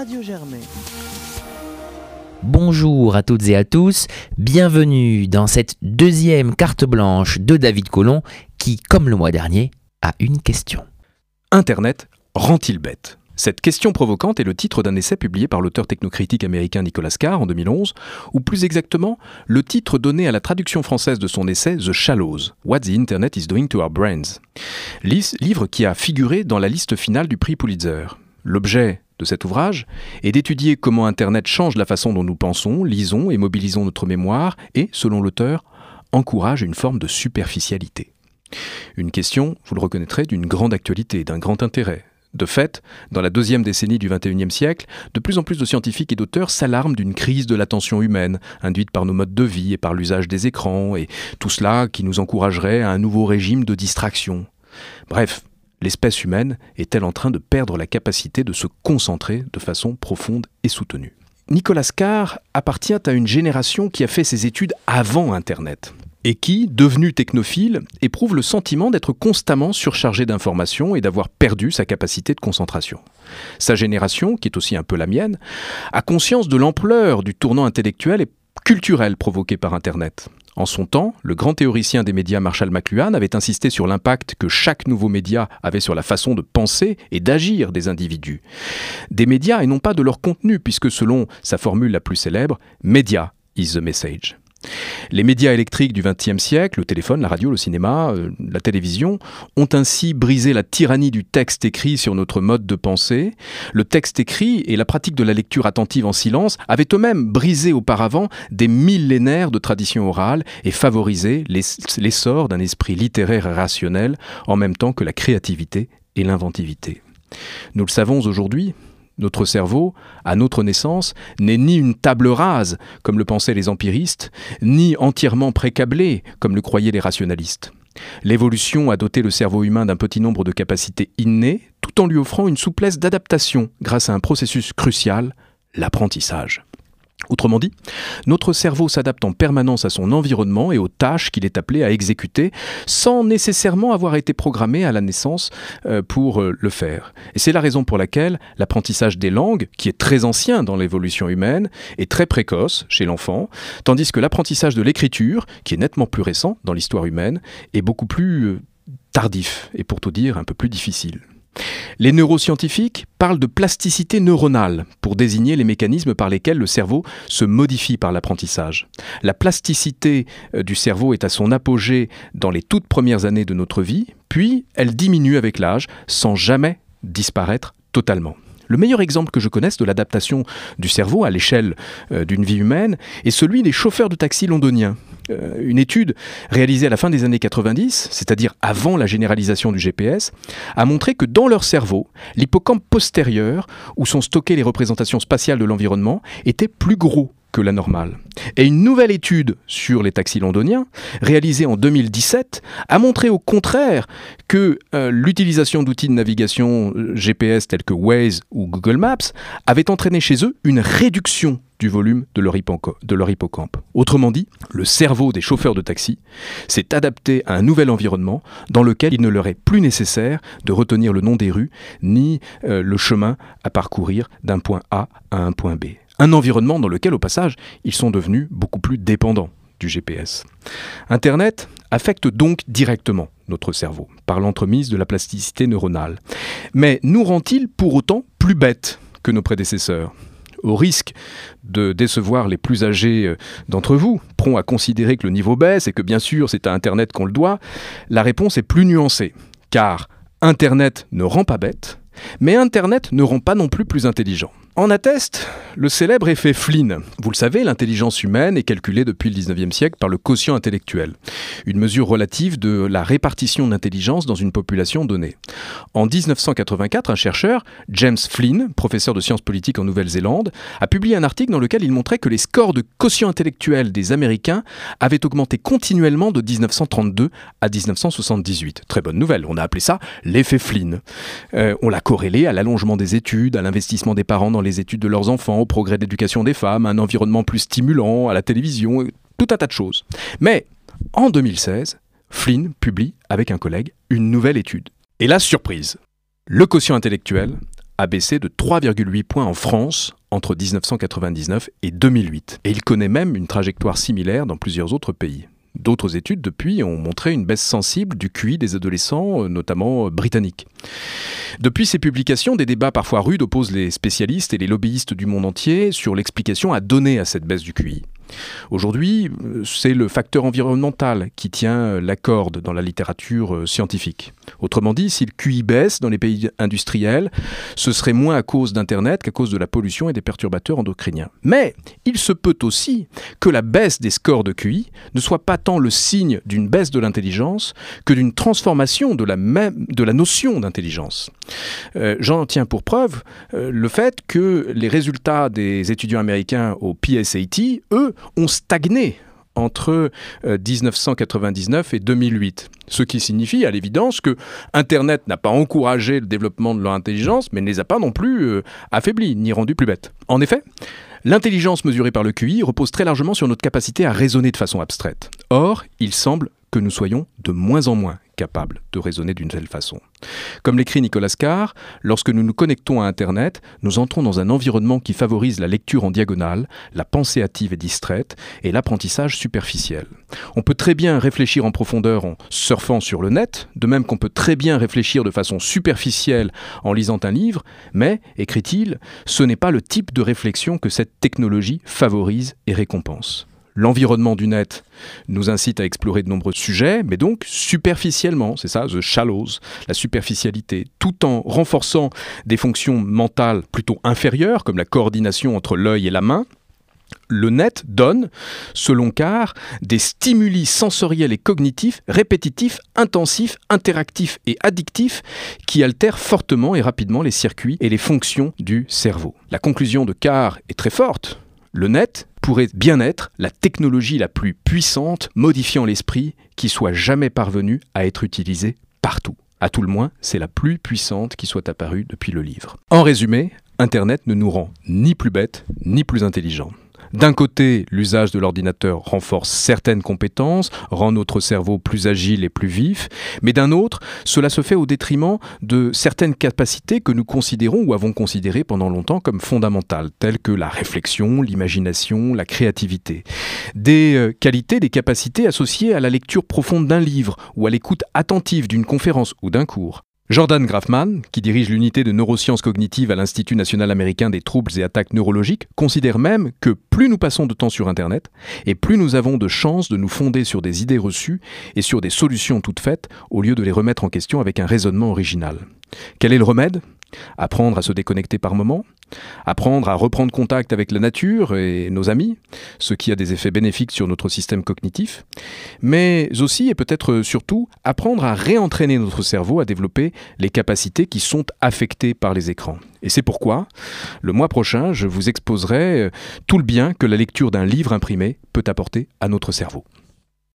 Radio Germain. Bonjour à toutes et à tous, bienvenue dans cette deuxième carte blanche de David Colomb qui, comme le mois dernier, a une question. Internet rend-il bête? Cette question provocante est le titre d'un essai publié par l'auteur technocritique américain Nicolas Carr en 2011, ou plus exactement, le titre donné à la traduction française de son essai The Shallows, What the Internet is Doing to Our Brains, livre qui a figuré dans la liste finale du prix Pulitzer. L'objet de cet ouvrage est d'étudier comment Internet change la façon dont nous pensons, lisons et mobilisons notre mémoire et, selon l'auteur, encourage une forme de superficialité. Une question, vous le reconnaîtrez, d'une grande actualité, d'un grand intérêt, de fait, dans la deuxième décennie du XXIe siècle, de plus en plus de scientifiques et d'auteurs s'alarment d'une crise de l'attention humaine, induite par nos modes de vie et par l'usage des écrans, et tout cela qui nous encouragerait à un nouveau régime de distraction. Bref, l'espèce humaine est-elle en train de perdre la capacité de se concentrer de façon profonde et soutenue Nicolas Carr appartient à une génération qui a fait ses études avant Internet et qui, devenu technophile, éprouve le sentiment d'être constamment surchargé d'informations et d'avoir perdu sa capacité de concentration. Sa génération, qui est aussi un peu la mienne, a conscience de l'ampleur du tournant intellectuel et culturel provoqué par Internet. En son temps, le grand théoricien des médias Marshall McLuhan avait insisté sur l'impact que chaque nouveau média avait sur la façon de penser et d'agir des individus. Des médias et non pas de leur contenu, puisque selon sa formule la plus célèbre, Media is the message. Les médias électriques du XXe siècle, le téléphone, la radio, le cinéma, euh, la télévision, ont ainsi brisé la tyrannie du texte écrit sur notre mode de pensée. Le texte écrit et la pratique de la lecture attentive en silence avaient eux-mêmes brisé auparavant des millénaires de tradition orale et favorisé l'essor d'un esprit littéraire rationnel en même temps que la créativité et l'inventivité. Nous le savons aujourd'hui, notre cerveau, à notre naissance, n'est ni une table rase, comme le pensaient les empiristes, ni entièrement précablé, comme le croyaient les rationalistes. L'évolution a doté le cerveau humain d'un petit nombre de capacités innées, tout en lui offrant une souplesse d'adaptation grâce à un processus crucial, l'apprentissage. Autrement dit, notre cerveau s'adapte en permanence à son environnement et aux tâches qu'il est appelé à exécuter sans nécessairement avoir été programmé à la naissance euh, pour euh, le faire. Et c'est la raison pour laquelle l'apprentissage des langues, qui est très ancien dans l'évolution humaine, est très précoce chez l'enfant, tandis que l'apprentissage de l'écriture, qui est nettement plus récent dans l'histoire humaine, est beaucoup plus euh, tardif et pour tout dire un peu plus difficile. Les neuroscientifiques parlent de plasticité neuronale pour désigner les mécanismes par lesquels le cerveau se modifie par l'apprentissage. La plasticité euh, du cerveau est à son apogée dans les toutes premières années de notre vie, puis elle diminue avec l'âge sans jamais disparaître totalement. Le meilleur exemple que je connaisse de l'adaptation du cerveau à l'échelle euh, d'une vie humaine est celui des chauffeurs de taxi londoniens. Euh, une étude réalisée à la fin des années 90, c'est-à-dire avant la généralisation du GPS, a montré que dans leur cerveau, l'hippocampe postérieur, où sont stockées les représentations spatiales de l'environnement, était plus gros que la normale. Et une nouvelle étude sur les taxis londoniens, réalisée en 2017, a montré au contraire que euh, l'utilisation d'outils de navigation euh, GPS tels que Waze ou Google Maps avait entraîné chez eux une réduction du volume de leur, hippocampe. Autrement dit, le cerveau des chauffeurs de taxi s'est adapté à un nouvel environnement dans lequel il ne leur est plus nécessaire de retenir le nom des rues ni euh, le chemin à parcourir d'un point A à un point B. Un environnement dans lequel, au passage, ils sont devenus beaucoup plus dépendants du GPS. Internet affecte donc directement notre cerveau par l'entremise de la plasticité neuronale. Mais nous rend-il pour autant plus bêtes que nos prédécesseurs? Au risque de décevoir les plus âgés euh, d'entre vous, prompts à considérer que le niveau baisse et que bien sûr c'est à Internet qu'on le doit, la réponse est plus nuancée. Car Internet ne rend pas bête, mais Internet ne rend pas non plus plus intelligent. En atteste le célèbre effet Flynn. Vous le savez, l'intelligence humaine est calculée depuis le 19e siècle par le quotient intellectuel, une mesure relative de la répartition d'intelligence dans une population donnée. En 1984, un chercheur, James Flynn, professeur de sciences politiques en Nouvelle-Zélande, a publié un article dans lequel il montrait que les scores de quotient intellectuel des Américains avaient augmenté continuellement de 1932 à 1978. Très bonne nouvelle, on a appelé ça l'effet Flynn. Euh, on l'a corrélé à l'allongement des études, à l'investissement des parents dans les études de leurs enfants, au progrès d'éducation des femmes, un environnement plus stimulant, à la télévision, tout un tas de choses. Mais en 2016, Flynn publie avec un collègue une nouvelle étude. Et la surprise, le quotient intellectuel a baissé de 3,8 points en France entre 1999 et 2008. Et il connaît même une trajectoire similaire dans plusieurs autres pays. D'autres études depuis ont montré une baisse sensible du QI des adolescents, euh, notamment euh, britanniques. Depuis ces publications, des débats parfois rudes opposent les spécialistes et les lobbyistes du monde entier sur l'explication à donner à cette baisse du QI. Aujourd'hui, euh, c'est le facteur environnemental qui tient la corde dans la littérature scientifique. Autrement dit, si le QI baisse dans les pays industriels, ce serait moins à cause d'Internet qu'à cause de la pollution et des perturbateurs endocriniens. Mais il se peut aussi que la baisse des scores de QI ne soit pas tant le signe d'une baisse de l'intelligence que d'une transformation de la, notion d'intelligence. Euh, j'en tiens pour preuve euh, le fait que les résultats des étudiants américains au PSAT, eux, ont stagné entre 1999 euh, et 2008. Ce qui signifie à l'évidence que Internet n'a pas encouragé le développement de leur intelligence, mais ne les a pas non plus euh, affaiblis ni rendus plus bêtes. En effet, L'intelligence mesurée par le QI repose très largement sur notre capacité à raisonner de façon abstraite. Or, il semble que nous soyons de moins en moins capables de raisonner d'une telle façon. Comme l'écrit Nicolas Carr, lorsque nous nous connectons à Internet, nous entrons dans un environnement qui favorise la lecture en diagonale, la pensée hâtive et distraite, et l'apprentissage superficiel. On peut très bien réfléchir en profondeur en surfant sur le net, de même qu'on peut très bien réfléchir de façon superficielle en lisant un livre, mais, écrit-il, ce n'est pas le type de réflexion que cette technologie favorise et récompense. L'environnement du net nous incite à explorer de nombreux sujets, mais donc superficiellement, c'est ça, the shallows, la superficialité, tout en renforçant des fonctions mentales plutôt inférieures, comme la coordination entre l'œil et la main, le net donne, selon Carr, des stimuli sensoriels et cognitifs répétitifs, intensifs, interactifs et addictifs qui altèrent fortement et rapidement les circuits et les fonctions du cerveau. La conclusion de Carr est très forte. Le net pourrait bien être la technologie la plus puissante modifiant l'esprit qui soit jamais parvenue à être utilisée partout. À tout le moins, c'est la plus puissante qui soit apparue depuis le livre. En résumé, Internet ne nous rend ni plus bêtes ni plus intelligents. D'un côté, l'usage de l'ordinateur renforce certaines compétences, rend notre cerveau plus agile et plus vif, mais d'un autre, cela se fait au détriment de certaines capacités que nous considérons ou avons considérées pendant longtemps comme fondamentales, telles que la réflexion, l'imagination, la créativité. Des euh, qualités, des capacités associées à la lecture profonde d'un livre ou à l'écoute attentive d'une conférence ou d'un cours. Jordan Grafman, qui dirige l'unité de neurosciences cognitives à l'Institut national américain des troubles et attaques neurologiques, considère même que plus nous passons de temps sur Internet, et plus nous avons de chances de nous fonder sur des idées reçues et sur des solutions toutes faites, au lieu de les remettre en question avec un raisonnement original. Quel est le remède? Apprendre à se déconnecter par moments, apprendre à reprendre contact avec la nature et nos amis, ce qui a des effets bénéfiques sur notre système cognitif, mais aussi et peut-être surtout apprendre à réentraîner notre cerveau à développer les capacités qui sont affectées par les écrans. Et c'est pourquoi, le mois prochain, je vous exposerai tout le bien que la lecture d'un livre imprimé peut apporter à notre cerveau.